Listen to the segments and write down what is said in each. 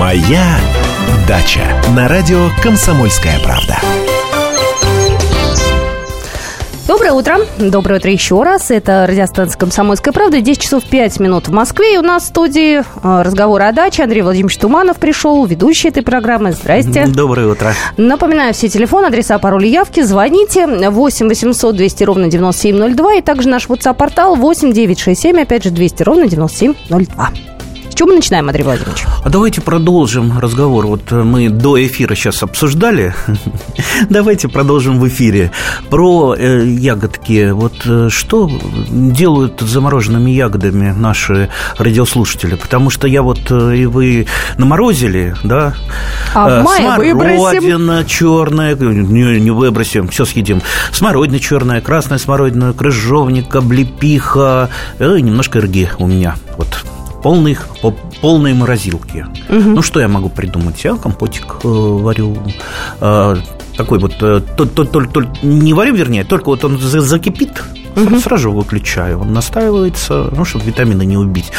Моя дача на радио Комсомольская правда. Доброе утро. Доброе утро еще раз. Это радиостанция «Комсомольская правда». 10 часов 5 минут в Москве. И у нас в студии э, разговор о даче. Андрей Владимирович Туманов пришел, ведущий этой программы. Здрасте. Доброе утро. Напоминаю, все телефоны, адреса, пароли, явки. Звоните 8 800 200 ровно 9702. И также наш WhatsApp-портал 8 967, опять же, 200 ровно 9702 чем мы начинаем, Андрей Владимирович? А давайте продолжим разговор. Вот мы до эфира сейчас обсуждали. давайте продолжим в эфире. Про э, ягодки. Вот э, что делают с замороженными ягодами наши радиослушатели? Потому что я вот э, и вы наморозили, да? А в мае Смородина черная. Не, не выбросим, все съедим. Смородина черная, красная смородина, крыжовник, облепиха. Э, немножко эрги у меня. Вот полных, полные морозилки. Угу. Ну, что я могу придумать? Я компотик э, варю. Э, такой вот, э, то, то, то, то, не варю, вернее, только вот он закипит, угу. сразу выключаю. Он настаивается, ну, чтобы витамины не убить.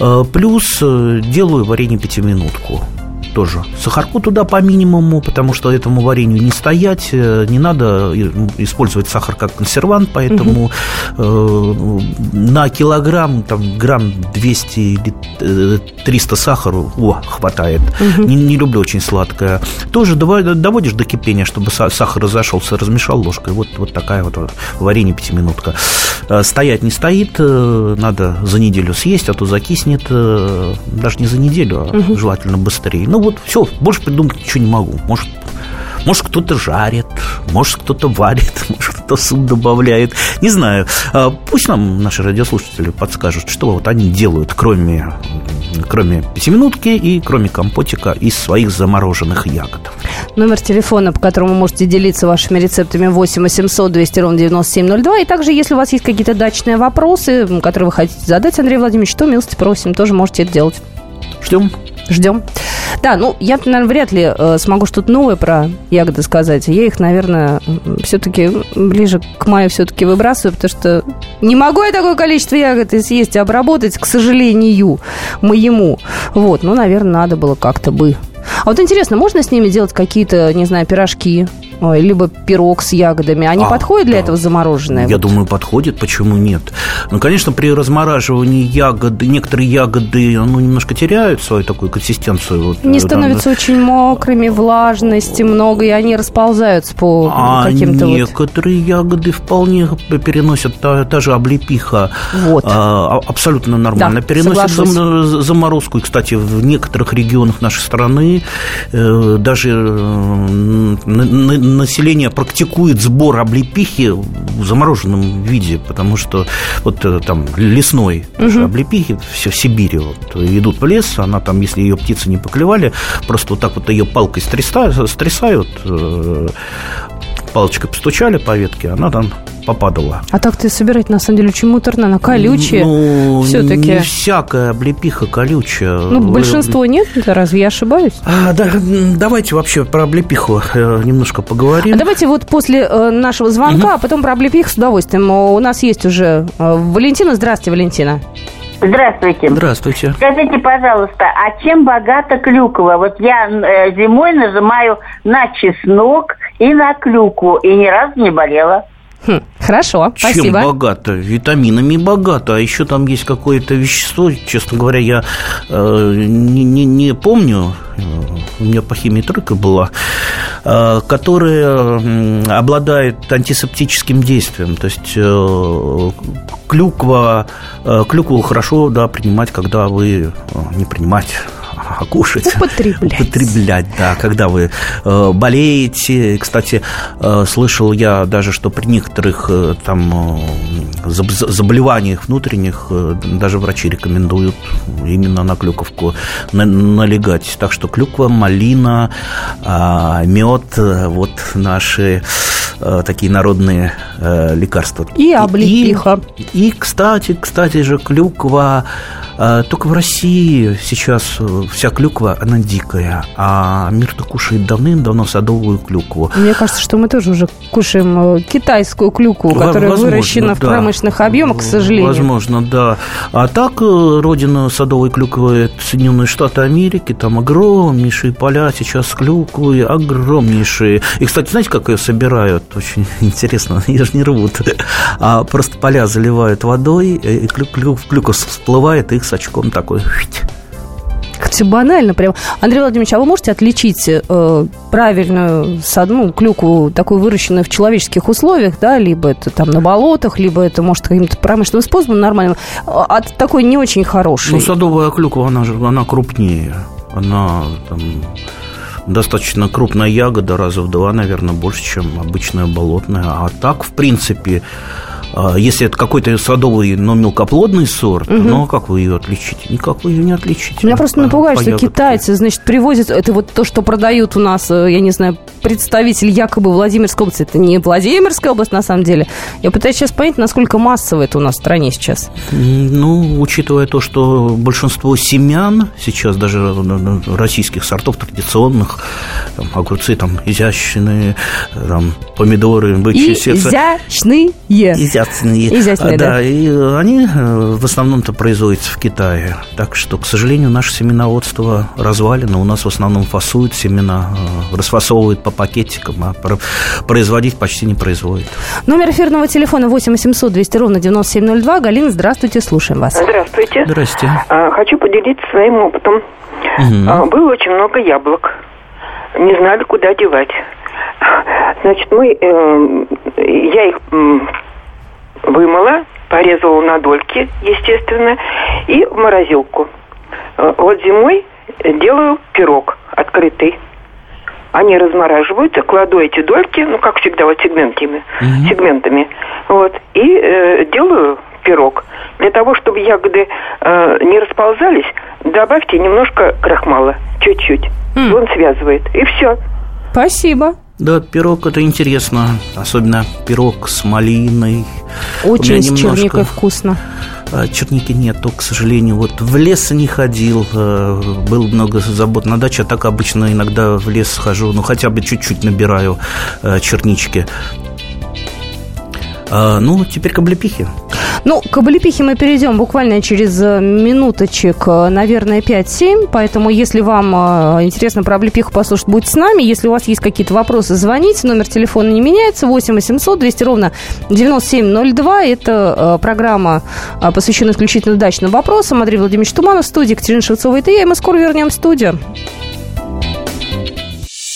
Э, плюс э, делаю варенье пятиминутку тоже. Сахарку туда по минимуму, потому что этому варенью не стоять, э, не надо использовать сахар как консервант, поэтому угу. э, на килограмм, там, грамм 200 или 300 сахару, о, хватает. Угу. Не, не люблю очень сладкое. Тоже доводишь до кипения, чтобы сахар разошелся, размешал ложкой. Вот, вот такая вот варенье пятиминутка. Э, стоять не стоит, э, надо за неделю съесть, а то закиснет даже не за неделю, а угу. желательно быстрее. Ну, вот все, больше придумать ничего не могу. Может, может, кто-то жарит, может, кто-то варит, может, кто-то суп добавляет. Не знаю. А, пусть нам наши радиослушатели подскажут, что вот они делают, кроме, кроме пятиминутки и кроме компотика из своих замороженных ягод. Номер телефона, по которому вы можете делиться вашими рецептами 8 800 200 ровно 9702. И также, если у вас есть какие-то дачные вопросы, которые вы хотите задать, Андрей Владимирович, то милости просим, тоже можете это делать. Ждем. Ждем. Да, ну, я, наверное, вряд ли э, смогу что-то новое про ягоды сказать. Я их, наверное, все-таки ближе к маю все-таки выбрасываю, потому что не могу я такое количество ягод съесть и обработать, к сожалению, моему. Вот, ну, наверное, надо было как-то бы. А вот интересно, можно с ними делать какие-то, не знаю, пирожки? Ой, либо пирог с ягодами. Они а, подходят для да. этого замороженные? Я вот? думаю, подходят. Почему нет? Ну, конечно, при размораживании ягоды, некоторые ягоды, ну, немножко теряют свою такую консистенцию. Вот, не становятся да. очень мокрыми, влажности много, и они расползаются по а каким-то некоторые вот... ягоды вполне переносят, та, та же облепиха. Вот. А, абсолютно нормально. Да, переносят зам, заморозку. И, кстати, в некоторых регионах нашей страны э, даже э, население практикует сбор облепихи в замороженном виде, потому что вот э, там лесной угу. облепихи все в Сибири вот, идут в лес, она там, если ее птицы не поклевали, просто вот так вот ее палкой стрясают, стрясают э, палочкой постучали по ветке, она там попадала. А так ты собирать, на самом деле, очень муторно, она колючая ну, все-таки. не всякая облепиха колючая. Ну, большинство нет, разве я ошибаюсь? А, да, давайте вообще про облепиху э, немножко поговорим. А давайте вот после э, нашего звонка, угу. а потом про облепиху с удовольствием. У нас есть уже э, Валентина. Здравствуйте, Валентина. Здравствуйте. Здравствуйте. Скажите, пожалуйста, а чем богата клюква? Вот я э, зимой нажимаю на чеснок и на клюкву, и ни разу не болела. Хм, хорошо, Чем спасибо. богато? Витаминами богато. А еще там есть какое-то вещество, честно говоря, я э, не, не, не помню. У меня по химии тройка была, э, которая э, обладает антисептическим действием. То есть э, клюква, э, клюкву хорошо да, принимать, когда вы э, не принимать а кушать. Употреблять. Употреблять, да. Когда вы э, болеете. Кстати, э, слышал я даже, что при некоторых э, там э, заболеваниях внутренних э, даже врачи рекомендуют именно на клюковку на, налегать. Так что клюква, малина, э, мед, вот наши э, такие народные э, лекарства. И облепиха. И, и, кстати, кстати же, клюква А, только в России сейчас э, вся клюква, она дикая, а мир-то кушает давным-давно садовую клюкву. Мне кажется, что мы тоже уже кушаем э, китайскую клюкву, которая Возможно, выращена в да. промышленных объемах, к сожалению. Возможно, да. А так, э, родина садовой клюквы – это Соединенные Штаты Америки, там огромнейшие поля сейчас с клюквой, огромнейшие. И, кстати, знаете, как ее собирают? Очень интересно, ее же не рвут. А просто поля заливают водой, и клю- клю- клюква всплывает, и их с очком такой все банально прям. Андрей Владимирович, а вы можете отличить э, правильную ну, клюкву, такую выращенную в человеческих условиях, да, либо это там на болотах, либо это, может, каким-то промышленным способом нормальным, э, от такой не очень хорошей? Ну, садовая клюква, она же она крупнее. Она там достаточно крупная ягода, раза в два, наверное, больше, чем обычная болотная. А так, в принципе, если это какой-то садовый, но мелкоплодный сорт, ну, как вы ее отличите? Никак вы ее не отличите. Меня просто По- напугает, по что ягодке. китайцы, значит, привозят, это вот то, что продают у нас, э, я не знаю, представитель якобы Владимирской области. Это не Владимирская область, на самом деле. Я пытаюсь сейчас понять, насколько массово это у нас в стране сейчас. Ну, учитывая то, что большинство семян сейчас даже э, российских сортов традиционных, там, огурцы там изящные, там, помидоры, бычье сердце. Изящные. Изящные. Изящные, А, да. и они э, в основном-то производятся в Китае. Так что, к сожалению, наше семеноводство развалено. У нас в основном фасуют семена, э, расфасовывают по пакетикам, а про- производить почти не производят. Номер эфирного телефона 8 800 200 ровно 9702. Галина, здравствуйте, слушаем вас. Здравствуйте. Здрасте. А, Хочу поделиться своим опытом. А, Было очень много яблок. Не знали, куда девать. Значит, мы, э, я их вымыла, порезала на дольки, естественно, и в морозилку. Э, Вот зимой делаю пирог открытый. Они размораживаются, кладу эти дольки, ну, как всегда, вот сегментами, сегментами, вот, и э, делаю пирог. Для того, чтобы ягоды э, не расползались, добавьте немножко крахмала, чуть-чуть. И Он связывает, и все. Спасибо. Да, пирог это интересно. Особенно пирог с малиной. Очень меня с немножко- черникой вкусно. А, Черники нету, к сожалению. Вот в лес не ходил, э, было много забот на даче, а так обычно иногда в лес хожу, ну хотя бы чуть-чуть набираю э, чернички. А, ну, теперь к облепихе. Ну, к облепихе мы перейдем буквально через э, минуточек, э, наверное, 5-7. Поэтому, если вам э, интересно про облепиху послушать, будьте с нами. Если у вас есть какие-то вопросы, звоните. Номер телефона не меняется. 8 800 200 ровно 9702. Это программа, посвященная исключительно дачным вопросам. Андрей Владимирович Туманов в студии, Екатерина Шевцова это я. И мы скоро вернем в студию.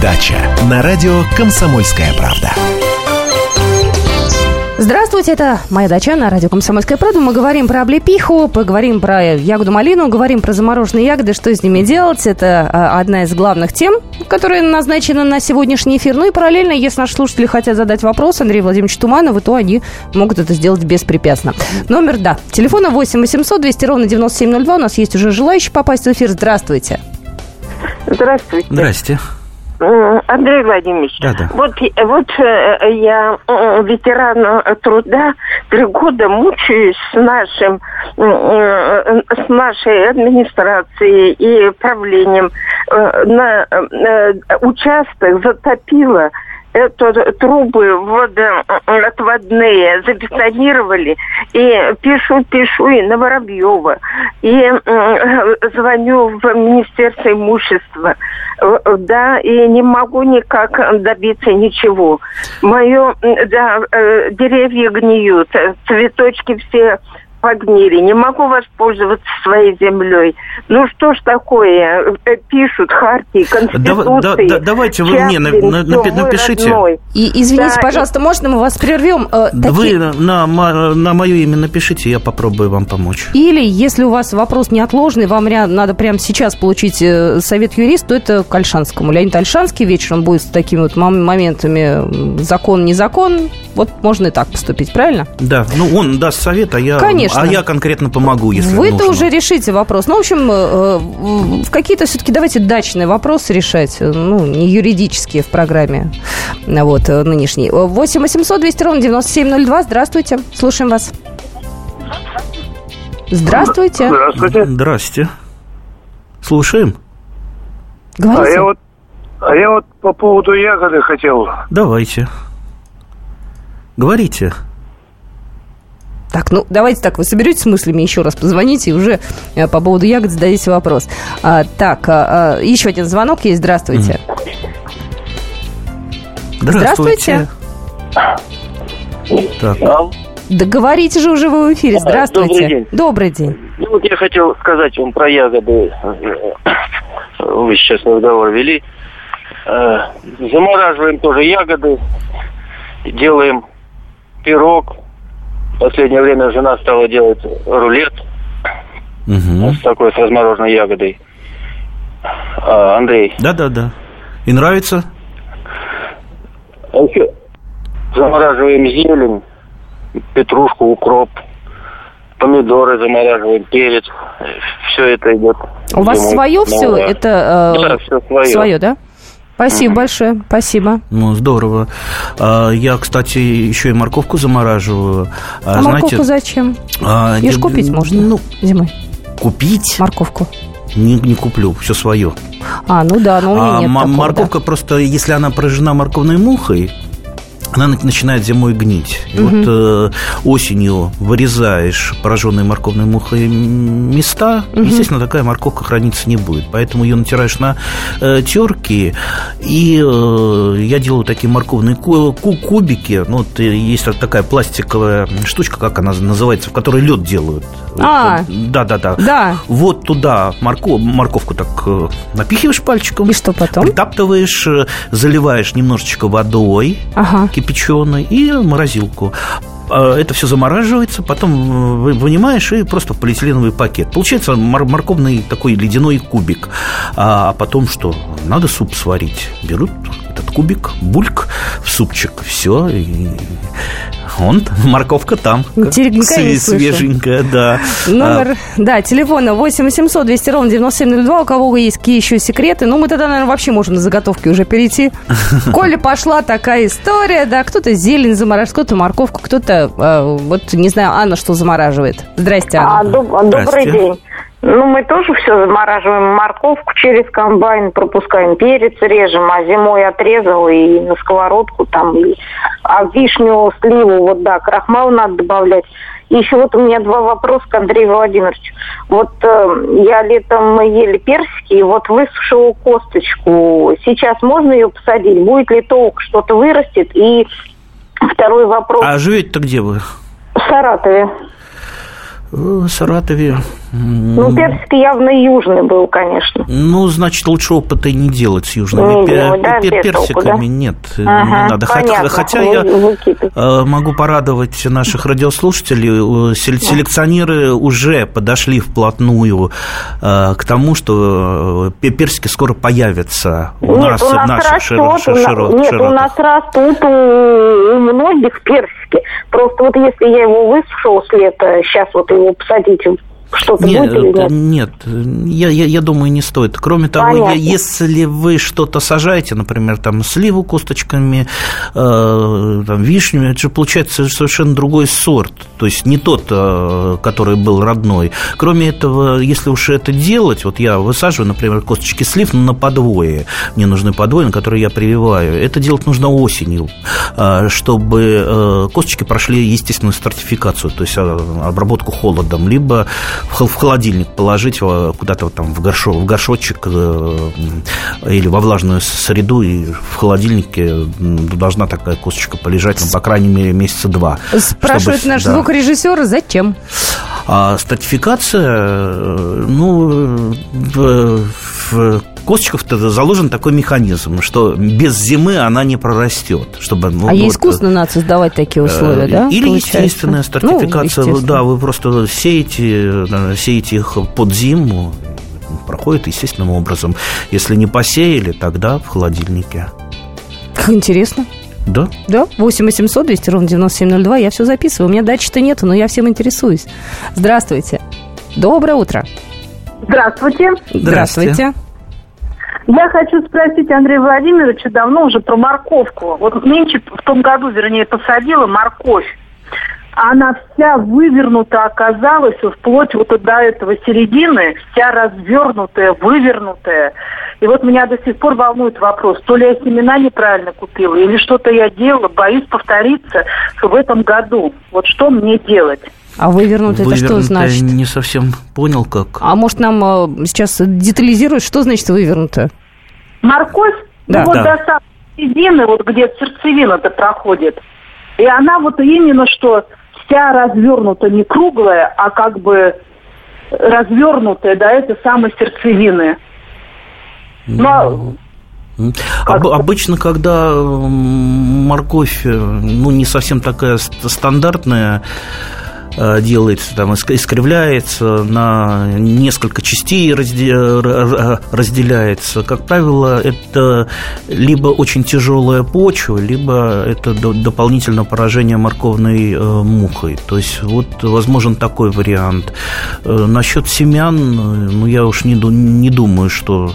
дача» на радио «Комсомольская правда». Здравствуйте, это «Моя дача» на радио «Комсомольская правда». Мы говорим про облепиху, поговорим про ягоду малину, говорим про замороженные ягоды, что с ними делать. Это а, одна из главных тем, которая назначена на сегодняшний эфир. Ну и параллельно, если наши слушатели хотят задать вопрос Андрею Владимировичу Туманову, то они могут это сделать беспрепятственно. Номер, да, телефона 8 800 200 ровно 9702. У нас есть уже желающие попасть в эфир. Здравствуйте. Здравствуйте. Здрасте. Андрей Владимирович, Да-да. вот, вот э, я м, ветеран э, труда, три года мучаюсь с нашим, э, с нашей администрацией и правлением. Э, На э, участок затопило это трубы водоотводные забетонировали. И пишу, пишу и на Воробьева. И м, звоню в Министерство имущества. Э, Да, и не могу никак добиться ничего. Мое, да, э, деревья гниют, э, цветочки все погнили, не могу воспользоваться своей землей. Ну что ж такое, э, пишут хартии, конституции. Да, да, давайте вы мне на, на, напи- напишите. И извините, да, пожалуйста, и... можно мы вас прервем? Э, вы такие... на, на, на мое имя напишите, я попробую вам помочь. Или, если у вас вопрос неотложный, вам надо прямо сейчас получить э, совет юриста, то это к Альшанскому. Леонид Альшанский вечером будет с такими вот моментами закон, не закон. Вот можно и так поступить, правильно? Да, ну он даст совет, а я, Конечно. А я конкретно помогу, если Вы-то уже решите вопрос. Ну, в общем, э, в какие-то все-таки давайте дачные вопросы решать, ну, не юридические в программе вот, нынешней. 8 800 200 ровно 9702. Здравствуйте, слушаем вас. Здравствуйте. Здравствуйте. Здравствуйте. Слушаем. Говорите. А я вот, а я вот по поводу ягоды хотел. Давайте. Говорите. Так, ну давайте так, вы соберетесь с мыслями, еще раз позвоните и уже э, по поводу ягод зададите вопрос. А, так, а, а, еще один звонок есть. Здравствуйте. Здравствуйте. Так. Да говорите же уже вы в эфире. Здравствуйте. Добрый день. Добрый день. Ну вот я хотел сказать вам про ягоды. Вы сейчас разговор вели. Э, замораживаем тоже ягоды, делаем пирог, в последнее время жена стала делать рулет угу. с такой, с размороженной ягодой. А, Андрей. Да-да-да. И нравится? А еще замораживаем зелень, петрушку, укроп, помидоры замораживаем, перец. Все это идет. У вас свое все? Это э, да, все свое. Свое, да? Спасибо большое, спасибо. Ну, здорово. А, я, кстати, еще и морковку замораживаю. А, а знаете, морковку зачем? А, Ее же купить можно ну, зимой. Купить? Морковку. Не, не куплю, все свое. А, ну да, но у меня а, нет такого, Морковка да. просто, если она поражена морковной мухой, она начинает зимой гнить. И угу. вот э, осенью вырезаешь пораженные морковной мухой места, угу. естественно, такая морковка храниться не будет. Поэтому ее натираешь на э, терки, и э, я делаю такие морковные ку- кубики. Ну, вот э, есть такая пластиковая штучка, как она называется, в которой лед делают. А, да, да, да. Да. Вот туда морков, морковку так э, напихиваешь пальчиком. И что потом? Притаптываешь, э, заливаешь немножечко водой. Ага кипяченой и морозилку. А, это все замораживается, потом вынимаешь и просто в полиэтиленовый пакет. Получается морковный такой ледяной кубик. А потом что? Надо суп сварить. Берут этот кубик, бульк в супчик, все, и он, морковка там. Теренькая Свеженькая, да. Номер, а, да, телефона 8 800 200 ровно 9702. У кого есть какие еще секреты? Ну, мы тогда, наверное, вообще можем на заготовки уже перейти. Коля пошла такая история, да, кто-то зелень замораживает, кто-то морковку, кто-то, э, вот, не знаю, Анна что замораживает. Здрасте, Анна. А, доб- добрый день. Ну, мы тоже все замораживаем. Морковку через комбайн пропускаем, перец режем, а зимой отрезал и на сковородку там. И... А вишню, сливу, вот да, крахмал надо добавлять. И еще вот у меня два вопроса к Андрею Владимировичу. Вот э, я летом мы ели персики, и вот высушила косточку. Сейчас можно ее посадить? Будет ли толк, что-то вырастет? И второй вопрос. А живете-то где вы? В Саратове. В Саратове. Ну, персик явно южный был, конечно. Ну, значит, лучше опыта не делать с южными не делать, да, пер- персиками. Толку, да? Нет, ага, не надо. Понятно. Хотя, я э, могу порадовать наших радиослушателей. Селекционеры уже подошли вплотную э, к тому, что э, персики скоро появятся у нет, нас, у нас в наших растет, широ- широ- Нет, широтах. у нас растут у многих персики. Просто вот если я его высушил с лета, сейчас вот его посадить что-то нет, будет или нет? Нет, я, я, я думаю, не стоит. Кроме того, я, если вы что-то сажаете, например, там сливу косточками, э, там, вишню, это же получается совершенно другой сорт, то есть не тот, э, который был родной. Кроме этого, если уж это делать, вот я высаживаю, например, косточки слив на подвое, мне нужны подвои, на которые я прививаю, это делать нужно осенью, э, чтобы э, косточки прошли естественную стратификацию, то есть э, обработку холодом, либо в холодильник положить куда-то вот там в, горшо, в горшочек э, или во влажную среду, и в холодильнике должна такая косточка полежать, ну, по крайней мере, месяца два. Спрашивает чтобы, наш да. звукорежиссер, зачем? А стратификация, э, ну, в, косточков-то заложен такой механизм, что без зимы она не прорастет. Чтобы, ну, а ей вот, искусственно надо создавать такие условия, э, да? Или получается? естественная стратификация. Ну, да, вы просто сеете, да, сеете их под зиму, проходит естественным образом. Если не посеяли, тогда в холодильнике. Как интересно. Да? Да, 8 800 200 ровно 9702. Я все записываю. У меня дачи-то нету, но я всем интересуюсь. Здравствуйте. Доброе утро. Здравствуйте. Здравствуйте. Я хочу спросить Андрея Владимировича давно уже про морковку. Вот нынче, в том году, вернее, посадила морковь. Она вся вывернута оказалась, вплоть вот до этого середины, вся развернутая, вывернутая. И вот меня до сих пор волнует вопрос, то ли я семена неправильно купила, или что-то я делала, боюсь повториться в этом году. Вот что мне делать? А вывернутый это что значит? не совсем понял, как. А может нам э, сейчас детализируют, что значит вывернутая? Морковь, Да. ну вот Да. до самой середины, вот где сердцевина-то проходит. И она вот именно что вся развернута, не круглая, а как бы развернутая до этой самой сердцевины. Но М. Об- обычно, когда морковь, э, ну, не совсем такая ст- стандартная, э, делается, там, иск- искривляется, на несколько частей разделяется. Как правило, это либо очень тяжелая почва, либо это до- дополнительное поражение морковной э, мухой. То есть вот возможен такой вариант. Э, Насчет семян, ну, я уж не, не думаю, что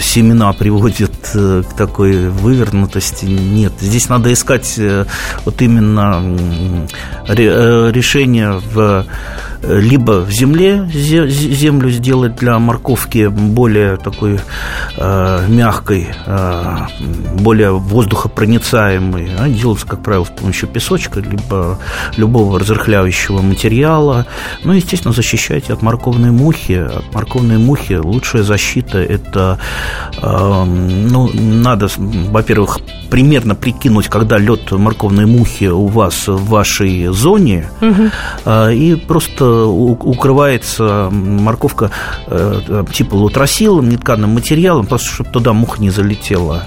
семена приводят э, к такой вывернутости. Нет, здесь надо искать э, вот именно э, решение в э, либо в земле зе- зе- землю сделать для морковки более такой э, мягкой, э, более воздухопроницаемой. Она делается, как правило, с помощью песочка, либо любого разрыхляющего материала. Ну, естественно, защищайте от морковной мухи. От морковной мухи лучшая защита – это, э, ну, надо, во-первых, примерно прикинуть, когда лед морковной мухи у вас в вашей зоне, э, и просто укрывается морковка э, типа лутросилом, нетканым материалом, просто чтобы туда муха не залетела.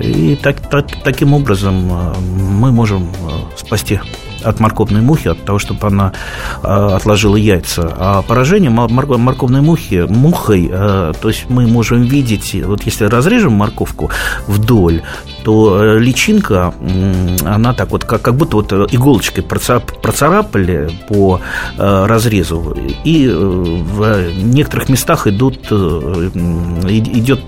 И так, так- таким образом э, мы можем э, спасти от морковной мухи, от того, чтобы она э, отложила яйца. А поражение мор- мор- морковной мухи мухой, э, то есть мы можем видеть, вот если разрежем морковку вдоль, то э, личинка, она так вот, как, как будто вот э, иголочкой проца- процарапали по э, разрезу, и в некоторых местах идут, идет,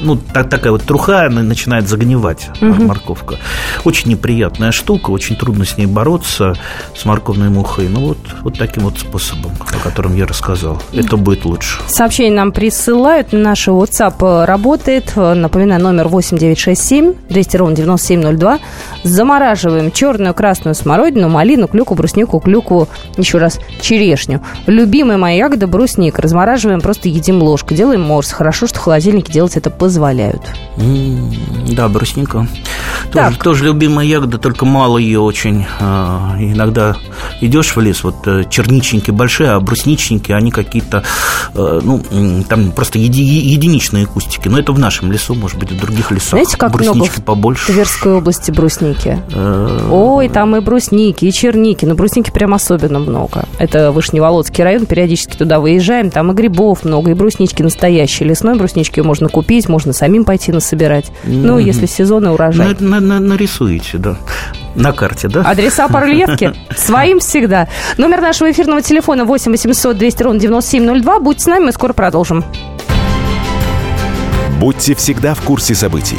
ну, так, такая вот труха, она начинает загнивать Мгм. морковка. Очень неприятная штука, очень трудно с ней бороться, с морковной мухой. Ну, вот, вот таким вот способом, о котором я рассказал. Это будет лучше. Сообщения нам присылают. Наш WhatsApp работает. Напоминаю, номер 8967 200 ровно 9702. Замораживаем черную, красную смородину, малину, клюку, бруснику, клюкву, еще раз, черешню. Любимая моя ягода брусника. Размораживаем, просто едим ложкой. Делаем морс. Хорошо, что в холодильнике делать это позволяют. Да, брусника. Тоже, тоже любимая ягода, только мало ее очень. А, Иногда идешь в лес, вот э, черничники большие, а брусничники, они какие-то, э, ну, там просто еди- единичные кустики. Но это в нашем лесу, может быть, в других лесах. Знаете, как в побольше. Тверской области брусники. Ой, там и брусники, и черники. Но брусники прям особенно много. Это Вышневолодский район. Периодически туда выезжаем. Там и грибов много, и бруснички настоящие. Лесной бруснички можно купить, можно самим пойти насобирать. Ну, если сезон и урожай. на- на- на- нарисуете, да. На карте, да? Адреса по рельефке своим всегда. Номер нашего эфирного телефона 8 800 200 ровно 9702. Будьте с нами, мы скоро продолжим. Будьте всегда в курсе событий.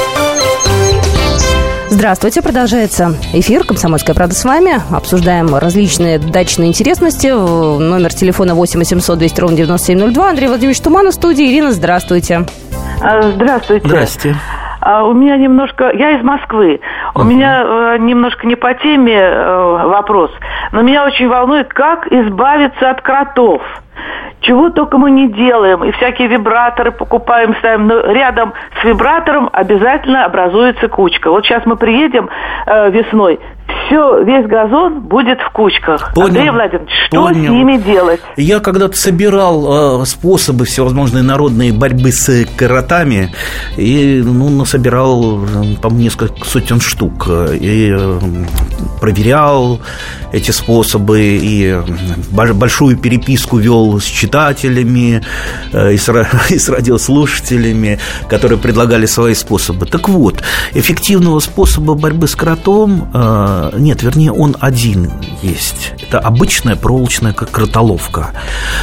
Здравствуйте, продолжается эфир «Комсомольская правда» с вами. Обсуждаем различные дачные интересности. Номер телефона 8 800 200 ровно 9702. Андрей Владимирович Туманов в студии. Ирина, здравствуйте. А, здравствуйте. Здрасте. А, у меня немножко... Я из Москвы. У меня э, немножко не по теме э, вопрос. Но меня очень волнует, как избавиться от кротов. Чего только мы не делаем. И всякие вибраторы покупаем, ставим. Но рядом с вибратором обязательно образуется кучка. Вот сейчас мы приедем э, весной, все, весь газон будет в кучках. Понял. Андрей Владимирович, что Понял. с ними делать? Я когда-то собирал э, способы всевозможной народной борьбы с кротами и ну, насобирал, по-моему, несколько сотен штук. э, И э, проверял эти способы, и бо- большую переписку вел с читателями, э, и с, и с радиослушателями, которые предлагали свои способы. Так вот, эффективного способа борьбы с кротом э, нет, вернее, он один есть. Это обычная проволочная кротоловка.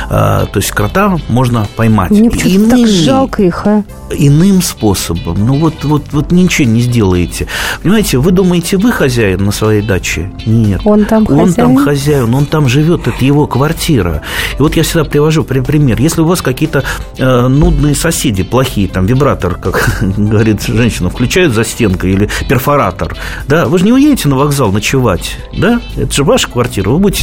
Э, То есть крота можно поймать. Мне почему-то так жалко их, а. иным способом. Ну вот, вот, вот ничего не сделаете. Понимаете, вы думаете, вы хозяин на своей даче? Нет. Он там Он там хозяин? хозяин, он там живет, это его квартира. И вот я всегда привожу при- пример. Если у вас какие-то э, нудные соседи, плохие, там вибратор, как говорит женщина, включают за стенкой или перфоратор, да, вы же не уедете на вокзал ночевать, да? Это же ваша квартира. Вы будете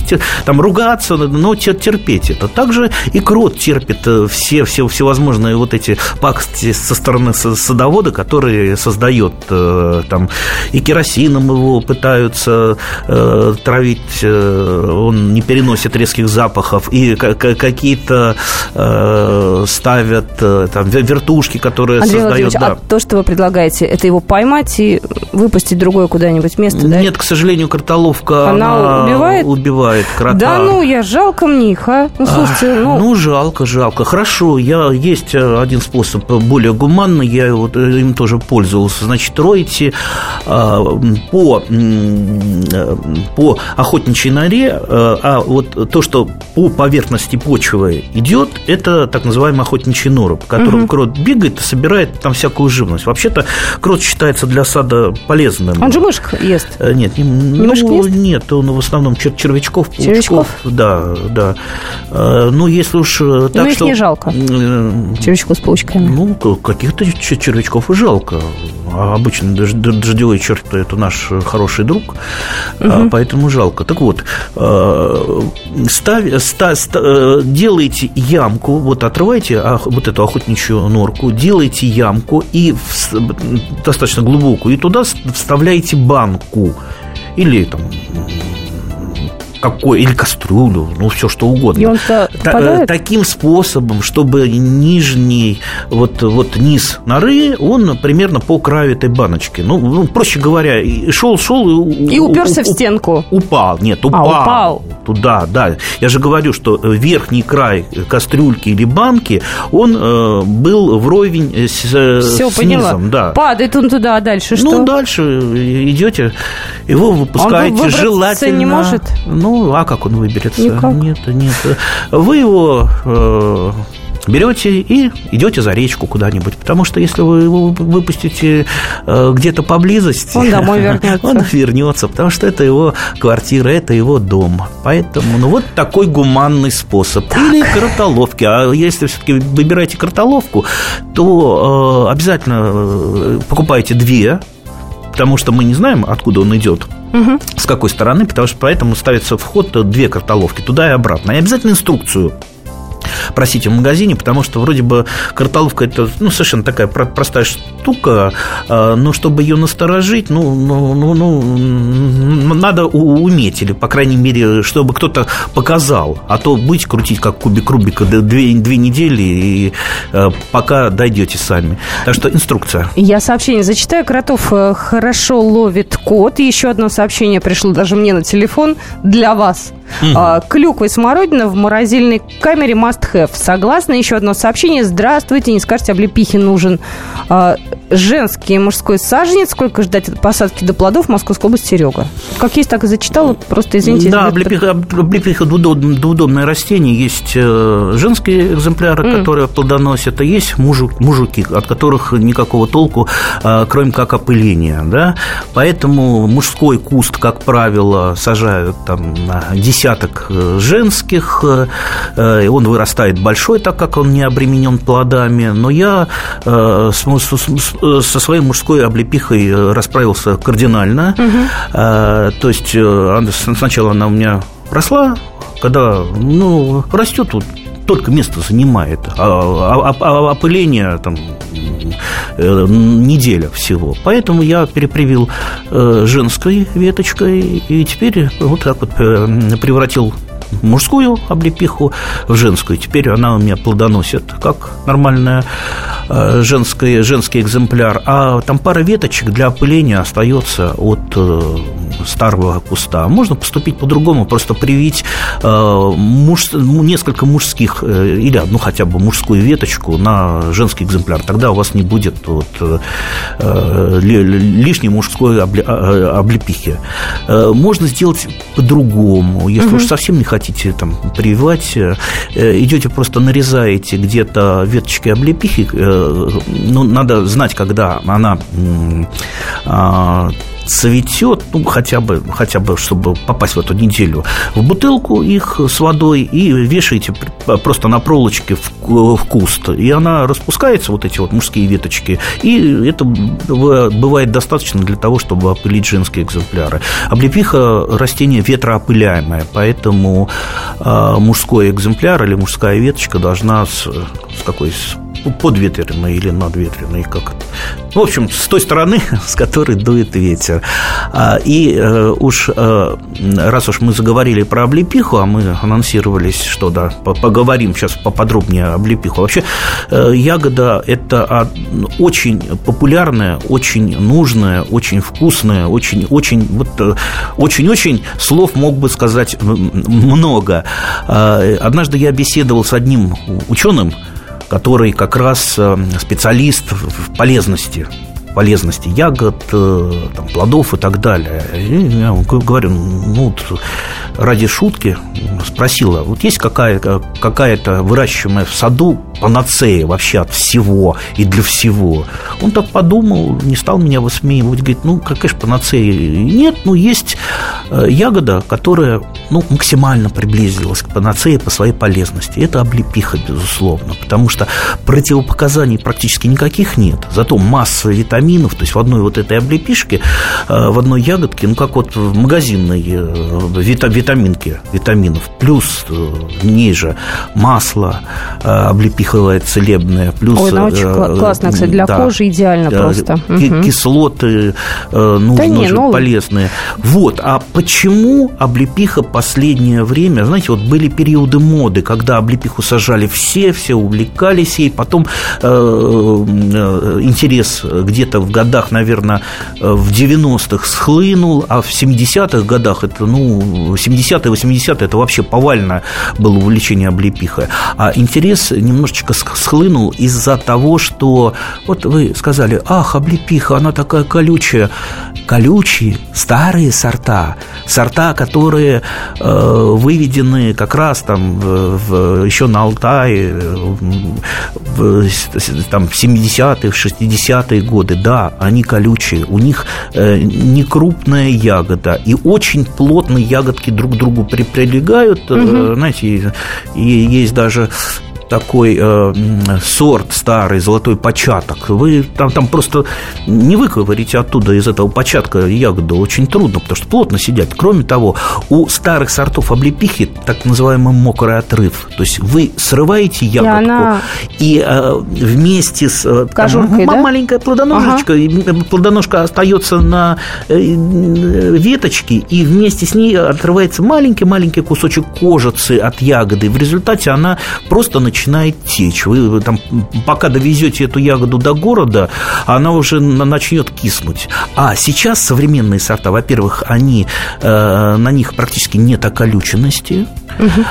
там ругаться, но те- терпеть это. Также и крот терпит э, все, все всевозможные вот эти пакости со стороны садовода, которые создает э, там и керосином его пытаются э, травить, он не переносит резких запахов, и ка- ка- какие-то э, ставят там вер- вертушки, которые Андрей создает. Владимирович, а то, что вы предлагаете, это его поймать и выпустить другое куда-нибудь место, да? Нет, к сожалению, картоловка Она убивает? убивает крота. Да ну, я жалко мне их, а. Ну, слушайте, ну... Ну, жалко, жалко. Хорошо, я есть э, один способ более гуманный, я вот э, им тоже пользовался. Значит, роете а, по, э, по охотничьей норе, а вот то, что по поверхности почвы идет, это так называемый охотничий норы, по которому Мгм. крот бегает и собирает там всякую живность. Вообще-то крот считается для сада полезным. Он же мышек ест. Нет, не, Не мышек ну, ест? нет, он в основном чер- червячков, паучков. Червячков? Да, да. Э, Ну, если уж э, так, Ну, их что... не жалко. Э, Червячку с паучками. Ну, каких-то червячков и жалко. А обычно дождевой червь – это наш хороший друг, а, Мгм. поэтому жалко. Так вот, э, ставь- ста- ста- э, делайте ямку, вот отрывайте вот эту охотничью норку, делайте ямку и достаточно глубокую, и туда вставляете банку или там какой, или кастрюлю, ну, все что угодно. И он Та- э, таким способом, чтобы нижний, вот, вот низ норы, он примерно по краю этой баночки. Ну, ну, проще говоря, шел, шел и, И уперся в у- у- стенку. Упал, нет, А, упал. упал. Туда, да. Я же говорю, что верхний край кастрюльки или банки, он э, был вровень э, с, э, Все, с поняла. низом, да. Падает он туда, а дальше что? Ну, дальше идете, его выпускаете выбраться желательно. не может? Ну, а как он выберется? Никак. Нет, нет. Вы его э, берете и идете за речку куда-нибудь. Потому что если вы его выпустите э, где-то поблизости, Он домой вернется. Он вернется, потому что это его квартира, это его дом. Поэтому, ну, вот такой гуманный способ. Или кротоловки. А если все-таки выбираете кротоловку, то э, обязательно э, покупайте две, потому что мы не знаем, откуда он идет. Мгм. С какой стороны, потому что поэтому ставится вход две картоловки туда и обратно. И обязательно инструкцию просите в магазине, потому что вроде бы картоловка это ну, совершенно такая про- простая штука, а, но чтобы ее насторожить, ну, ну, ну, ну, надо уметь, или, по крайней мере, чтобы кто-то показал, а то будете крутить как кубик Рубика две, две недели, и э, пока дойдете сами. Так что инструкция. Я сообщение зачитаю. Кротов э, хорошо ловит кот. И еще одно сообщение пришло даже мне на телефон для вас. Мгм. А, Клюква и смородина в морозильной камере must have. Согласна. Еще одно сообщение. Здравствуйте. Не скажете, облепихе нужен э, женский и мужской саженец. Сколько ждать от посадки до плодов? Московская область, Серега. Как есть, так и зачитала. Просто извините. Да, облепиха, облепиха двудомное растение. Есть э, женские экземпляры, mm. которые плодоносят, а есть мужик, мужики, от которых никакого толку, э, кроме как опыления. Да? Поэтому мужской куст, как правило, сажают там на десяток э, женских. Он вырастает большой, так как он не обременен плодами. Но я со своей мужской облепихой расправился кардинально. Угу. То есть сначала она у меня росла, когда ну, растет вот только место занимает, а, а, а опыление там э, неделя всего. Поэтому я перепривил э, женской веточкой и теперь вот так вот э, превратил мужскую облепиху в женскую. Теперь она у меня плодоносит как нормальная женская, женский экземпляр. А там пара веточек для опыления остается от старого куста. Можно поступить по-другому, просто привить э, муж, несколько мужских или одну хотя бы мужскую веточку на женский экземпляр. Тогда у вас не будет вот, лишней мужской облепихи. Можно сделать по-другому, если угу. уж совсем не хотите там прививать, э, идете просто нарезаете где-то веточки облепихи, э, ну, надо знать, когда она а, цветет, ну, хотя бы, хотя бы, чтобы попасть в эту неделю, в бутылку их с водой и вешаете просто на проволочке в, в куст. И она распускается, вот эти вот мужские веточки, и это бывает достаточно для того, чтобы опылить женские экземпляры. Облепиха – растение ветроопыляемое, поэтому э, мужской экземпляр или мужская веточка должна с, с какой с подветренной или надветренной, как это. В общем, с той стороны, с которой дует ветер. А, и э, уж э, раз уж мы заговорили про облепиху, а мы анонсировались, что да, поговорим сейчас поподробнее о облепиху. Вообще, э, ягода – это очень популярная, очень нужная, очень вкусная, очень, очень, вот, очень-очень слов мог бы сказать много. А, однажды я беседовал с одним ученым, который как раз э, специалист в полезности полезности ягод, э, там, плодов и так далее. И я говорю, ну, вот ради шутки спросила, вот есть какая-то какая выращиваемая в саду панацея вообще от всего и для всего? Он так подумал, не стал меня высмеивать, говорит, ну, какая же панацея? Нет, ну, есть э, ягода, которая, ну, максимально приблизилась к панацее по своей полезности. Это облепиха, безусловно, потому что противопоказаний практически никаких нет, зато масса витаминов то есть в одной вот этой облепишке, э, в одной ягодке, ну, как вот в магазинной э, витаминке витаминов, плюс ниже масло облепиховое целебное, плюс... Ой, она очень классная, кстати, для да, кожи идеально просто. Кислоты нужны, да не, ну... полезные. Вот, а почему облепиха последнее время, знаете, вот были периоды моды, когда облепиху сажали все, все увлекались ей, потом интерес где-то в годах, наверное, э, в 90-х схлынул, а в 70-х годах, это, ну, 70-е, 80-е, это вообще повально было увлечение облепихой. А интерес немножечко схлынул из-за того, что, вот вы сказали, ах, облепиха, она такая колючая. Колючие, старые сорта, сорта, которые э, выведены как раз там в, в, еще на Алтае, в, там, в 70-е, в 60-е годы, да, они колючие, у них э, не крупная ягода, и очень плотно ягодки друг к другу прилегают, угу. знаете, и есть даже такой э, сорт старый, золотой початок, вы там, там просто не выковырите оттуда из этого початка ягоду очень трудно, потому что плотно сидят. Кроме того, у старых сортов облепихи так называемый мокрый отрыв. То есть вы срываете ягодку, и, она... и э, вместе с э, Кожуркой, там, да? маленькая плодоножечка, ага. плодоножка остается на э, веточке, и вместе с ней отрывается маленький-маленький кусочек кожицы от ягоды. В результате она просто начинает начинает течь. Вы там, пока довезете эту ягоду до города, она уже начнет киснуть. А сейчас современные сорта, во-первых, они, э, на них практически нет околюченности. Угу.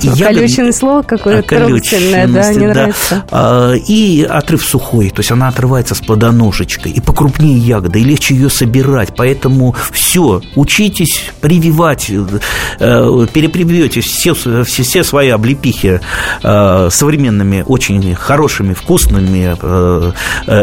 И ягод... слово какое-то трогательное, да, не да. нравится. А, и отрыв сухой, то есть она отрывается с плодоножечкой, и покрупнее ягода, и легче ее собирать. Поэтому все, учитесь прививать, э, перепривьете все, все, все свои облепихи э, современными, очень хорошими, вкусными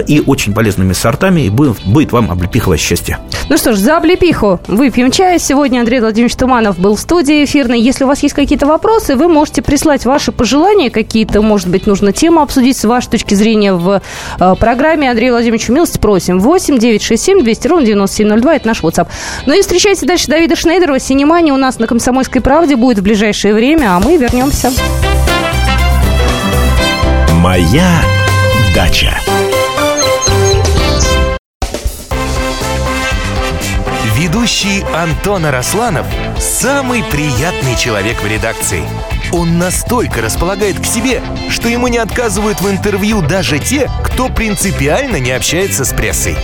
и очень полезными сортами, и будет, вам облепиховое счастье. Ну что ж, за облепиху выпьем чай. Сегодня Андрей Владимирович Туманов был в студии эфирной. Если у вас есть какие-то вопросы, вы можете прислать ваши пожелания какие-то, может быть, нужно тему обсудить с вашей точки зрения в э, программе. Андрей Владимирович, милости просим. 8 967 200 ровно 9702, это наш WhatsApp. Ну и встречайте дальше Давида Шнейдерова. Синемания у нас на «Комсомольской правде» будет в ближайшее время, а мы вернемся. Моя дача. Ведущий Антон Арасланов – самый приятный человек в редакции. Он настолько располагает к себе, что ему не отказывают в интервью даже те, кто принципиально не общается с прессой.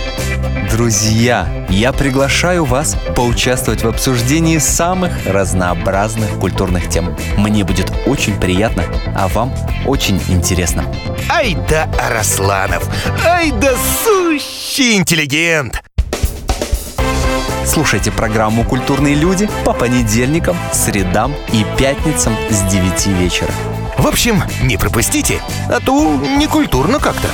Друзья, я приглашаю вас поучаствовать в обсуждении самых разнообразных культурных тем. Мне будет очень приятно, а вам очень интересно. Ай да Арасланов! Ай да сущий интеллигент! Слушайте программу «Культурные люди» по понедельникам, средам и пятницам с 9 вечера. В общем, не пропустите, а то не культурно как-то.